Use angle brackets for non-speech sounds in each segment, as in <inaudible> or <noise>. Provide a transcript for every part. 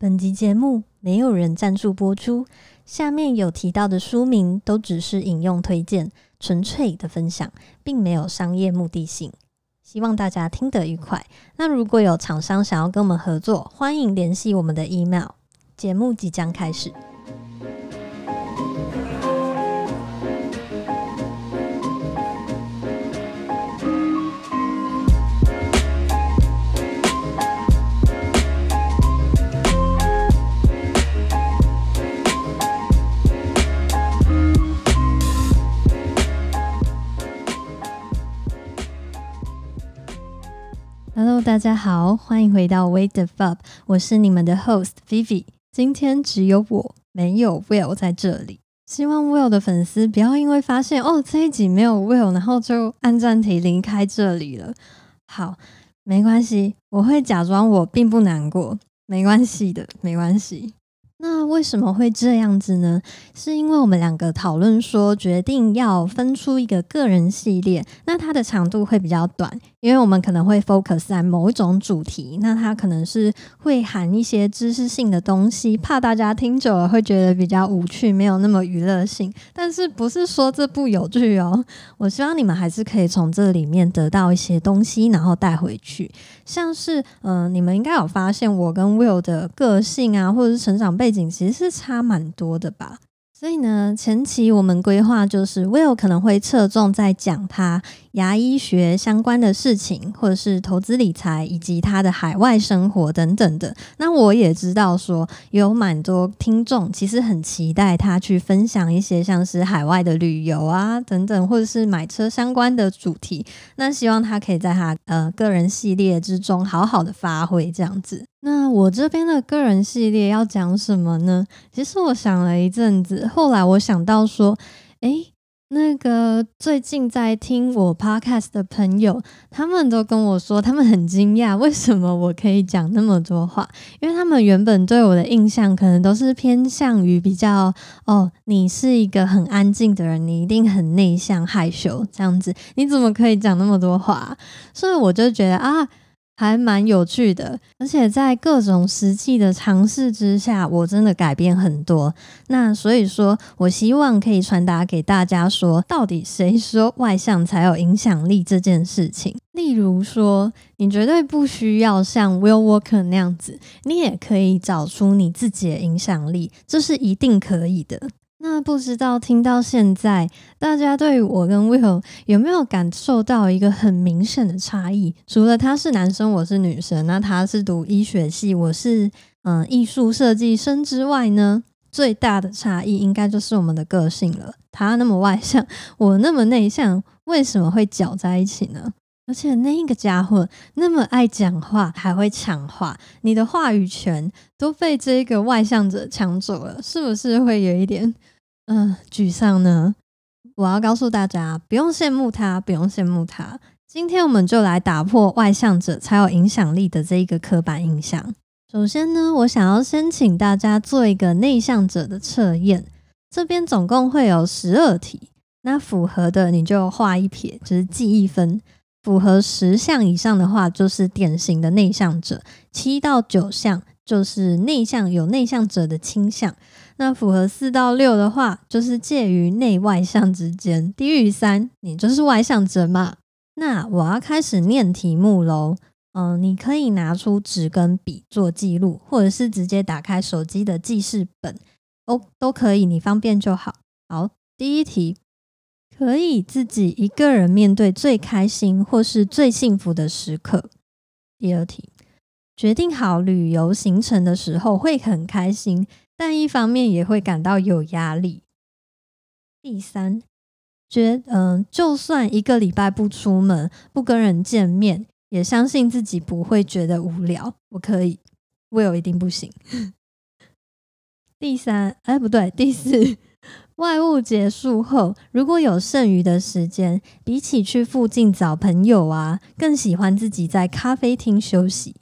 本集节目没有人赞助播出，下面有提到的书名都只是引用推荐，纯粹的分享，并没有商业目的性。希望大家听得愉快。那如果有厂商想要跟我们合作，欢迎联系我们的 email。节目即将开始。Hello，大家好，欢迎回到 Wait the Fub，我是你们的 host Vivi。今天只有我，没有 Will 在这里。希望 Will 的粉丝不要因为发现哦这一集没有 Will，然后就按暂停离开这里了。好，没关系，我会假装我并不难过，没关系的，没关系。那为什么会这样子呢？是因为我们两个讨论说，决定要分出一个个人系列，那它的长度会比较短，因为我们可能会 focus 在某一种主题，那它可能是会含一些知识性的东西，怕大家听久了会觉得比较无趣，没有那么娱乐性。但是不是说这不有趣哦？我希望你们还是可以从这里面得到一些东西，然后带回去。像是，嗯，你们应该有发现我跟 Will 的个性啊，或者是成长背景，其实是差蛮多的吧。所以呢，前期我们规划就是 Will 可能会侧重在讲他牙医学相关的事情，或者是投资理财，以及他的海外生活等等的。那我也知道说有蛮多听众其实很期待他去分享一些像是海外的旅游啊等等，或者是买车相关的主题。那希望他可以在他呃个人系列之中好好的发挥这样子。那我这边的个人系列要讲什么呢？其实我想了一阵子，后来我想到说，诶，那个最近在听我 podcast 的朋友，他们都跟我说，他们很惊讶，为什么我可以讲那么多话？因为他们原本对我的印象可能都是偏向于比较，哦，你是一个很安静的人，你一定很内向害羞这样子，你怎么可以讲那么多话？所以我就觉得啊。还蛮有趣的，而且在各种实际的尝试之下，我真的改变很多。那所以说，我希望可以传达给大家说，到底谁说外向才有影响力这件事情。例如说，你绝对不需要像 Will Walker 那样子，你也可以找出你自己的影响力，这是一定可以的。那不知道听到现在，大家对我跟 Will 有没有感受到一个很明显的差异？除了他是男生，我是女生，那他是读医学系，我是嗯艺术设计生之外呢，最大的差异应该就是我们的个性了。他那么外向，我那么内向，为什么会搅在一起呢？而且那个家伙那么爱讲话，还会抢话，你的话语权都被这个外向者抢走了，是不是会有一点嗯沮丧呢？我要告诉大家，不用羡慕他，不用羡慕他。今天我们就来打破外向者才有影响力的这一个刻板印象。首先呢，我想要先请大家做一个内向者的测验，这边总共会有十二题，那符合的你就画一撇，就是记一分。符合十项以上的话，就是典型的内向者；七到九项就是内向有内向者的倾向。那符合四到六的话，就是介于内外向之间。低于三，你就是外向者嘛。那我要开始念题目喽。嗯，你可以拿出纸跟笔做记录，或者是直接打开手机的记事本，都都可以，你方便就好。好，第一题。可以自己一个人面对最开心或是最幸福的时刻。第二题，决定好旅游行程的时候会很开心，但一方面也会感到有压力。第三，觉嗯，就算一个礼拜不出门、不跟人见面，也相信自己不会觉得无聊。我可以，Will 一定不行。第三，哎，不对，第四。外务结束后，如果有剩余的时间，比起去附近找朋友啊，更喜欢自己在咖啡厅休息。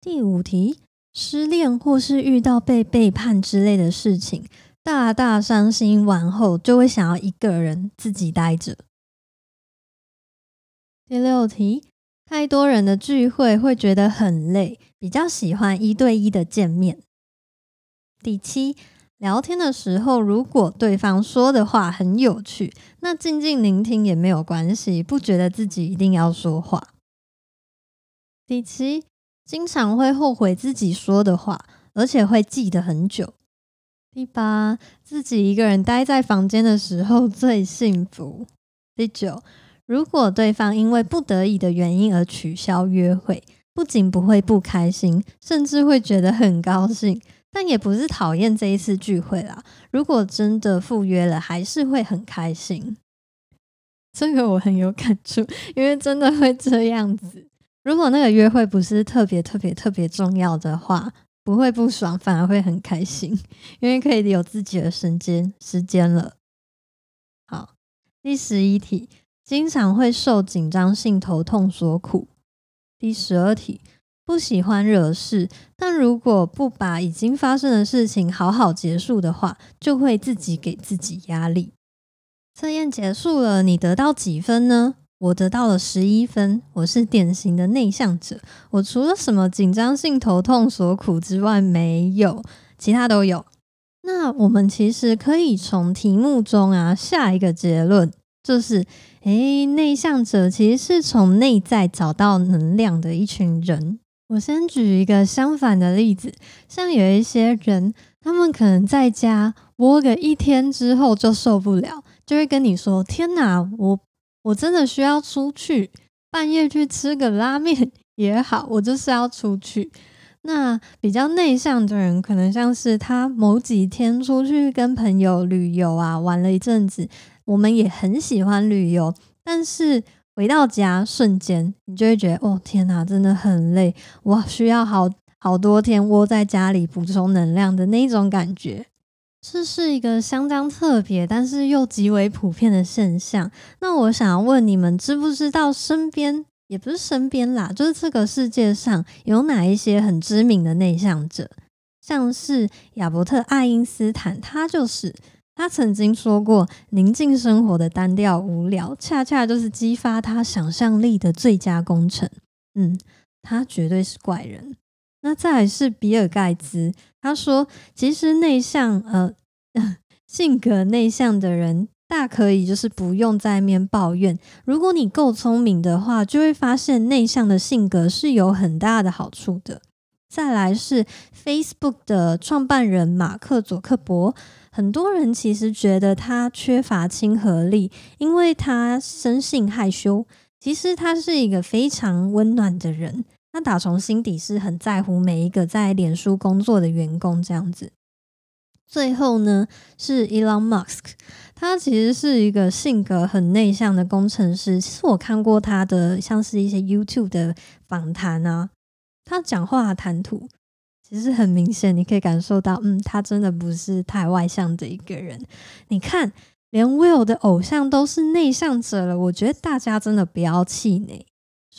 第五题，失恋或是遇到被背叛之类的事情，大大伤心完后，就会想要一个人自己待着。第六题，太多人的聚会会觉得很累，比较喜欢一对一的见面。第七，聊天的时候，如果对方说的话很有趣，那静静聆听也没有关系，不觉得自己一定要说话。第七，经常会后悔自己说的话，而且会记得很久。第八，自己一个人待在房间的时候最幸福。第九。如果对方因为不得已的原因而取消约会，不仅不会不开心，甚至会觉得很高兴，但也不是讨厌这一次聚会啦。如果真的赴约了，还是会很开心。这个我很有感触，因为真的会这样子。如果那个约会不是特别特别特别重要的话，不会不爽，反而会很开心，因为可以有自己的时间时间了。好，第十一题。经常会受紧张性头痛所苦。第十二题，不喜欢惹事，但如果不把已经发生的事情好好结束的话，就会自己给自己压力。测验结束了，你得到几分呢？我得到了十一分。我是典型的内向者，我除了什么紧张性头痛所苦之外，没有其他都有。那我们其实可以从题目中啊下一个结论。就是，诶，内向者其实是从内在找到能量的一群人。我先举一个相反的例子，像有一些人，他们可能在家窝个一天之后就受不了，就会跟你说：“天哪，我我真的需要出去，半夜去吃个拉面 <laughs> 也好，我就是要出去。”那比较内向的人，可能像是他某几天出去跟朋友旅游啊，玩了一阵子。我们也很喜欢旅游，但是回到家瞬间，你就会觉得哦天哪，真的很累，我需要好好多天窝在家里补充能量的那种感觉。这是一个相当特别，但是又极为普遍的现象。那我想要问你们，知不知道身边也不是身边啦，就是这个世界上有哪一些很知名的内向者？像是亚伯特·爱因斯坦，他就是。他曾经说过：“宁静生活的单调无聊，恰恰就是激发他想象力的最佳工程。”嗯，他绝对是怪人。那再来是比尔盖茨，他说：“其实内向，呃，性格内向的人，大可以就是不用在面抱怨。如果你够聪明的话，就会发现内向的性格是有很大的好处的。”再来是 Facebook 的创办人马克·佐克伯。很多人其实觉得他缺乏亲和力，因为他生性害羞。其实他是一个非常温暖的人，他打从心底是很在乎每一个在脸书工作的员工。这样子，最后呢是 Elon Musk，他其实是一个性格很内向的工程师。其实我看过他的像是一些 YouTube 的访谈啊，他讲话谈吐。其实很明显，你可以感受到，嗯，他真的不是太外向的一个人。你看，连 Will 的偶像都是内向者了，我觉得大家真的不要气馁。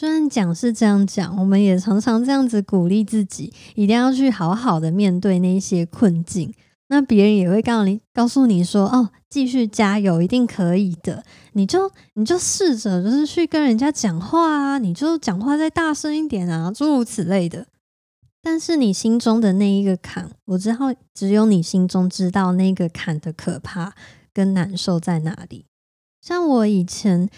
虽然讲是这样讲，我们也常常这样子鼓励自己，一定要去好好的面对那些困境。那别人也会告你，告诉你说，哦，继续加油，一定可以的。你就你就试着就是去跟人家讲话啊，你就讲话再大声一点啊，诸如此类的。但是你心中的那一个坎，我知道只有你心中知道那个坎的可怕跟难受在哪里。像我以前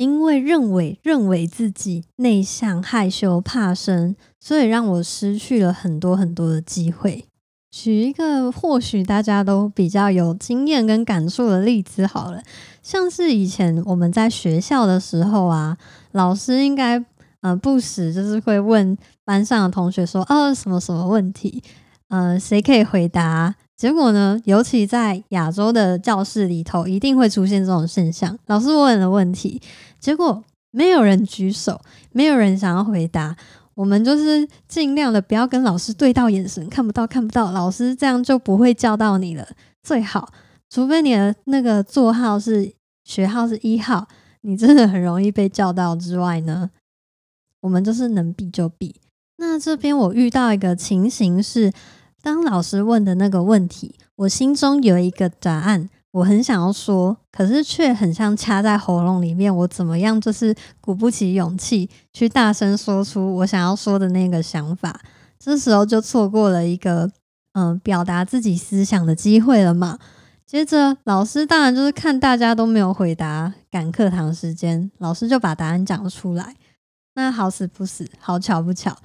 因为认为认为自己内向、害羞、怕生，所以让我失去了很多很多的机会。举一个或许大家都比较有经验跟感触的例子好了，像是以前我们在学校的时候啊，老师应该。呃，不时就是会问班上的同学说：“哦，什么什么问题？呃，谁可以回答？”结果呢，尤其在亚洲的教室里头，一定会出现这种现象。老师问了问题，结果没有人举手，没有人想要回答。我们就是尽量的不要跟老师对到眼神，看不到，看不到。老师这样就不会叫到你了。最好，除非你的那个座号是学号是一号，你真的很容易被叫到之外呢。我们就是能避就避。那这边我遇到一个情形是，当老师问的那个问题，我心中有一个答案，我很想要说，可是却很像掐在喉咙里面，我怎么样就是鼓不起勇气去大声说出我想要说的那个想法。这时候就错过了一个嗯表达自己思想的机会了嘛。接着老师当然就是看大家都没有回答，赶课堂时间，老师就把答案讲出来。那好死不死，好巧不巧，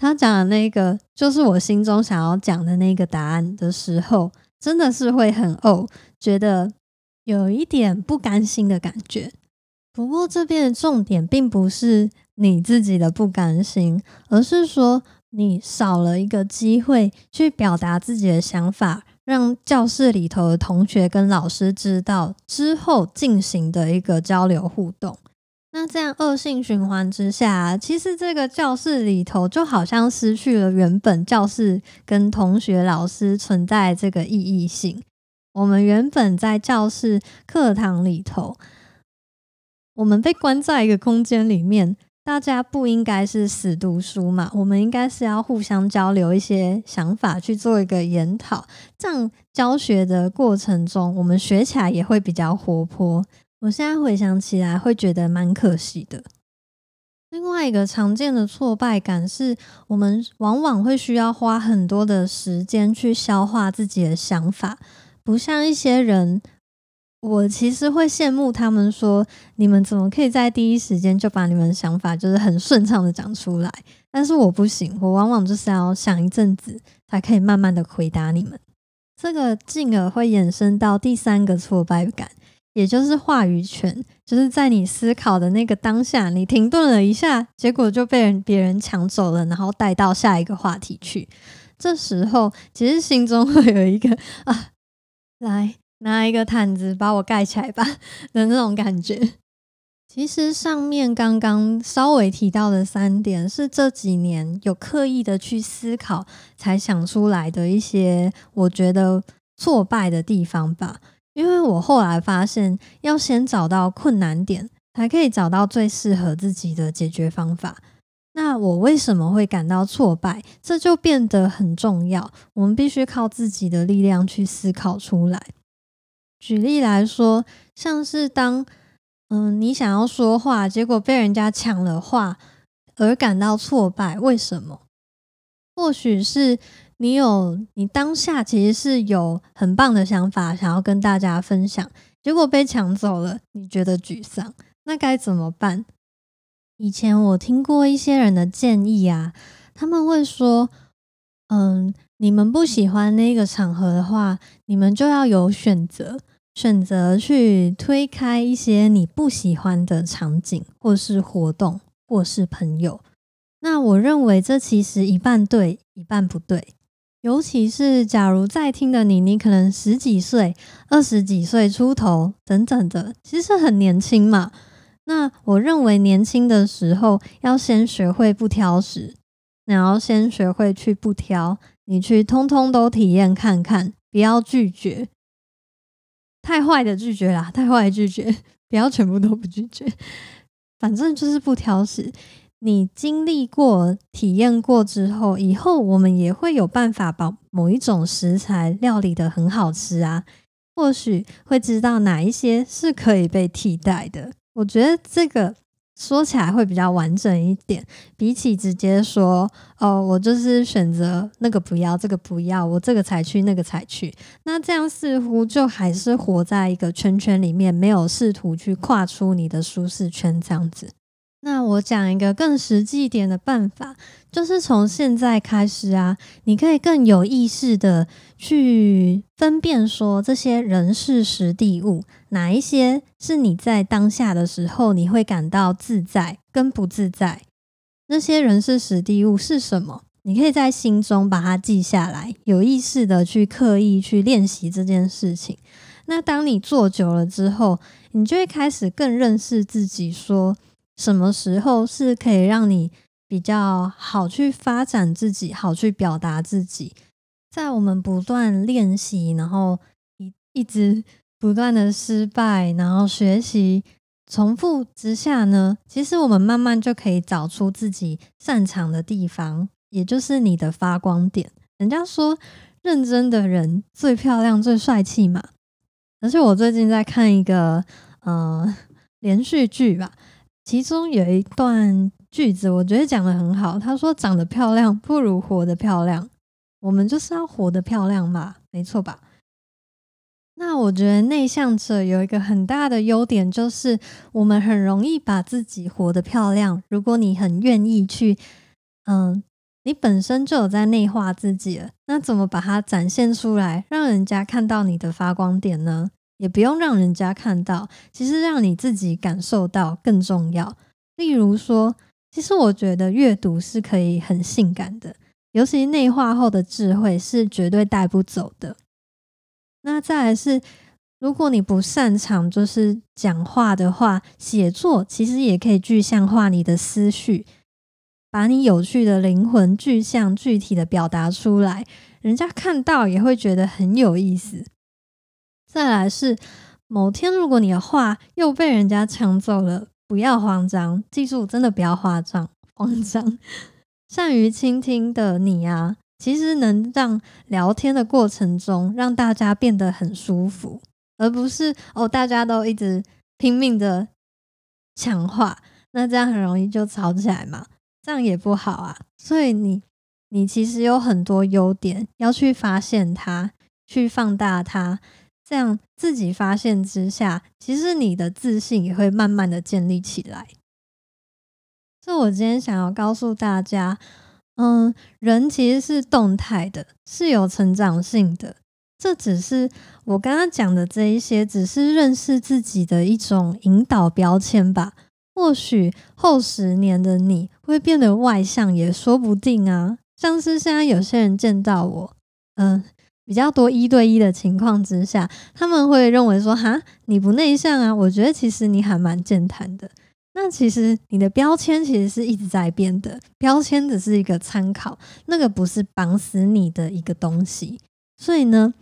他讲的那个就是我心中想要讲的那个答案的时候，真的是会很哦，觉得有一点不甘心的感觉。不过这边的重点并不是你自己的不甘心，而是说你少了一个机会去表达自己的想法。让教室里头的同学跟老师知道之后进行的一个交流互动，那这样恶性循环之下，其实这个教室里头就好像失去了原本教室跟同学、老师存在这个意义性。我们原本在教室课堂里头，我们被关在一个空间里面。大家不应该是死读书嘛？我们应该是要互相交流一些想法，去做一个研讨。这样教学的过程中，我们学起来也会比较活泼。我现在回想起来，会觉得蛮可惜的。另外一个常见的挫败感是，我们往往会需要花很多的时间去消化自己的想法，不像一些人。我其实会羡慕他们，说你们怎么可以在第一时间就把你们想法就是很顺畅的讲出来？但是我不行，我往往就是要想一阵子，才可以慢慢的回答你们。这个进而会衍生到第三个挫败感，也就是话语权，就是在你思考的那个当下，你停顿了一下，结果就被人别人抢走了，然后带到下一个话题去。这时候其实心中 <laughs> 会有一个啊，来。拿一个毯子把我盖起来吧的那种感觉。其实上面刚刚稍微提到的三点，是这几年有刻意的去思考才想出来的一些我觉得挫败的地方吧。因为我后来发现，要先找到困难点，才可以找到最适合自己的解决方法。那我为什么会感到挫败？这就变得很重要。我们必须靠自己的力量去思考出来。举例来说，像是当嗯你想要说话，结果被人家抢了话而感到挫败，为什么？或许是你有你当下其实是有很棒的想法想要跟大家分享，结果被抢走了，你觉得沮丧，那该怎么办？以前我听过一些人的建议啊，他们会说，嗯，你们不喜欢那个场合的话，你们就要有选择。选择去推开一些你不喜欢的场景，或是活动，或是朋友。那我认为这其实一半对，一半不对。尤其是假如在听的你，你可能十几岁、二十几岁出头等等的，其实很年轻嘛。那我认为年轻的时候要先学会不挑食，你要先学会去不挑，你去通通都体验看看，不要拒绝。太坏的拒绝啦，太坏的拒绝，<laughs> 不要全部都不拒绝，反正就是不挑食。你经历过、体验过之后，以后我们也会有办法把某一种食材料理的很好吃啊，或许会知道哪一些是可以被替代的。我觉得这个。说起来会比较完整一点，比起直接说哦，我就是选择那个不要，这个不要，我这个才去，那个才去，那这样似乎就还是活在一个圈圈里面，没有试图去跨出你的舒适圈，这样子。那我讲一个更实际一点的办法，就是从现在开始啊，你可以更有意识的去分辨说这些人事实地物，哪一些是你在当下的时候你会感到自在跟不自在。那些人事实地物是什么？你可以在心中把它记下来，有意识的去刻意去练习这件事情。那当你做久了之后，你就会开始更认识自己，说。什么时候是可以让你比较好去发展自己，好去表达自己？在我们不断练习，然后一一直不断的失败，然后学习重复之下呢，其实我们慢慢就可以找出自己擅长的地方，也就是你的发光点。人家说，认真的人最漂亮、最帅气嘛。而且我最近在看一个呃连续剧吧，其中有一段句子，我觉得讲的很好。他说：“长得漂亮不如活得漂亮，我们就是要活得漂亮嘛，没错吧？”那我觉得内向者有一个很大的优点，就是我们很容易把自己活得漂亮。如果你很愿意去，嗯，你本身就有在内化自己了，那怎么把它展现出来，让人家看到你的发光点呢？也不用让人家看到，其实让你自己感受到更重要。例如说，其实我觉得阅读是可以很性感的，尤其内化后的智慧是绝对带不走的。那再来是，如果你不擅长就是讲话的话，写作其实也可以具象化你的思绪，把你有趣的灵魂具象具体的表达出来，人家看到也会觉得很有意思。再来是，某天如果你的话又被人家抢走了，不要慌张，记住真的不要慌张，慌张。<laughs> 善于倾听的你啊。其实能让聊天的过程中让大家变得很舒服，而不是哦大家都一直拼命的抢话，那这样很容易就吵起来嘛，这样也不好啊。所以你你其实有很多优点要去发现它，去放大它，这样自己发现之下，其实你的自信也会慢慢的建立起来。这我今天想要告诉大家。嗯，人其实是动态的，是有成长性的。这只是我刚刚讲的这一些，只是认识自己的一种引导标签吧。或许后十年的你会变得外向，也说不定啊。像是现在有些人见到我，嗯，比较多一对一的情况之下，他们会认为说：“哈，你不内向啊？”我觉得其实你还蛮健谈的。那其实你的标签其实是一直在变的，标签只是一个参考，那个不是绑死你的一个东西。所以呢，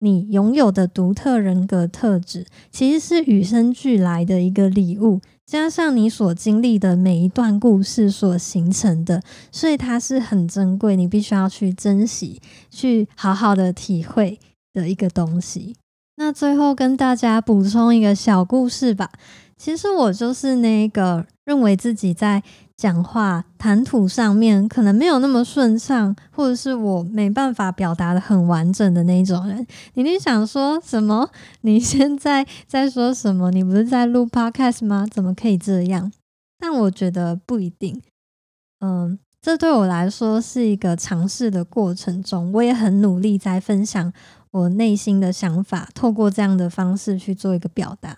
你拥有的独特人格特质，其实是与生俱来的一个礼物，加上你所经历的每一段故事所形成的，所以它是很珍贵，你必须要去珍惜，去好好的体会的一个东西。那最后跟大家补充一个小故事吧。其实我就是那个认为自己在讲话谈吐上面可能没有那么顺畅，或者是我没办法表达的很完整的那种人。你你想说什么？你现在在说什么？你不是在录 podcast 吗？怎么可以这样？但我觉得不一定。嗯，这对我来说是一个尝试的过程中，我也很努力在分享我内心的想法，透过这样的方式去做一个表达。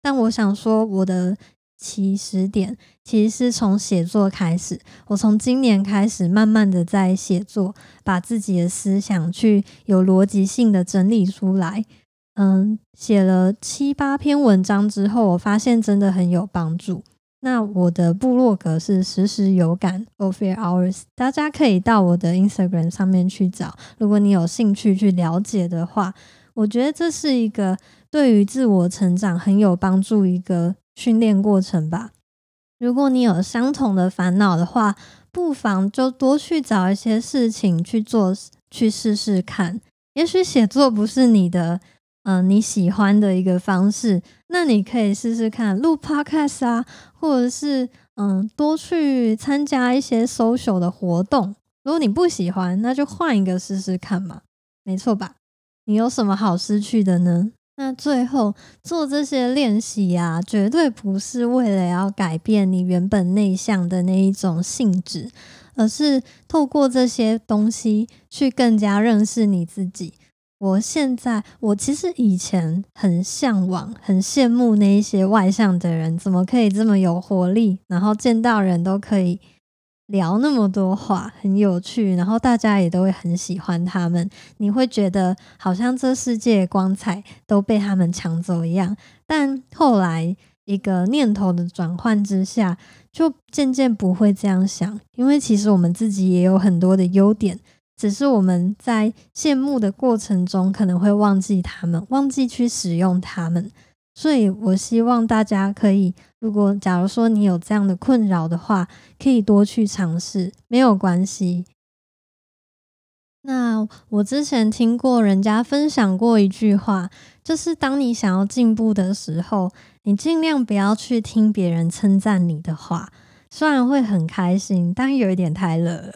但我想说，我的起始点其实是从写作开始。我从今年开始，慢慢的在写作，把自己的思想去有逻辑性的整理出来。嗯，写了七八篇文章之后，我发现真的很有帮助。那我的部落格是时时有感 o f e r Hours，大家可以到我的 Instagram 上面去找。如果你有兴趣去了解的话，我觉得这是一个。对于自我成长很有帮助一个训练过程吧。如果你有相同的烦恼的话，不妨就多去找一些事情去做，去试试看。也许写作不是你的，嗯，你喜欢的一个方式，那你可以试试看录 podcast 啊，或者是嗯，多去参加一些 social 的活动。如果你不喜欢，那就换一个试试看嘛，没错吧？你有什么好失去的呢？那最后做这些练习呀，绝对不是为了要改变你原本内向的那一种性质，而是透过这些东西去更加认识你自己。我现在，我其实以前很向往、很羡慕那一些外向的人，怎么可以这么有活力，然后见到人都可以。聊那么多话很有趣，然后大家也都会很喜欢他们。你会觉得好像这世界光彩都被他们抢走一样。但后来一个念头的转换之下，就渐渐不会这样想，因为其实我们自己也有很多的优点，只是我们在羡慕的过程中可能会忘记他们，忘记去使用他们。所以我希望大家可以，如果假如说你有这样的困扰的话，可以多去尝试，没有关系。那我之前听过人家分享过一句话，就是当你想要进步的时候，你尽量不要去听别人称赞你的话，虽然会很开心，但有一点太了。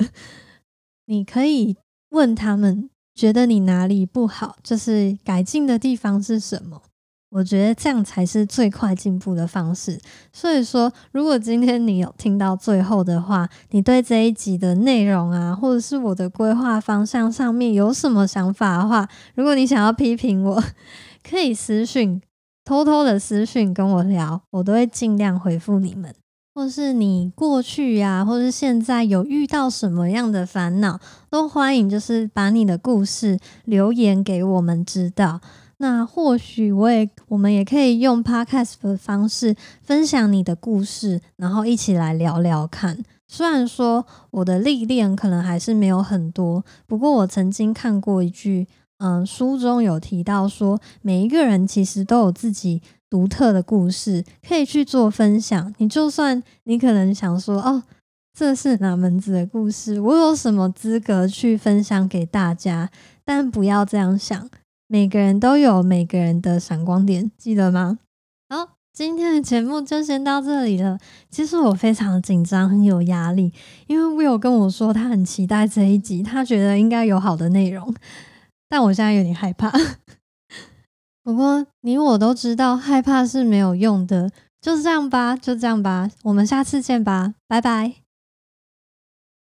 <laughs> 你可以问他们，觉得你哪里不好，就是改进的地方是什么。我觉得这样才是最快进步的方式。所以说，如果今天你有听到最后的话，你对这一集的内容啊，或者是我的规划方向上面有什么想法的话，如果你想要批评我，可以私讯，偷偷的私讯跟我聊，我都会尽量回复你们。或是你过去呀，或是现在有遇到什么样的烦恼，都欢迎就是把你的故事留言给我们知道。那或许我也，我们也可以用 podcast 的方式分享你的故事，然后一起来聊聊看。虽然说我的历练可能还是没有很多，不过我曾经看过一句，嗯，书中有提到说，每一个人其实都有自己独特的故事，可以去做分享。你就算你可能想说，哦，这是哪门子的故事？我有什么资格去分享给大家？但不要这样想。每个人都有每个人的闪光点，记得吗？好，今天的节目就先到这里了。其实我非常紧张，很有压力，因为 Will 跟我说他很期待这一集，他觉得应该有好的内容，但我现在有点害怕。<laughs> 不过你我都知道，害怕是没有用的，就是这样吧，就这样吧，我们下次见吧，拜拜。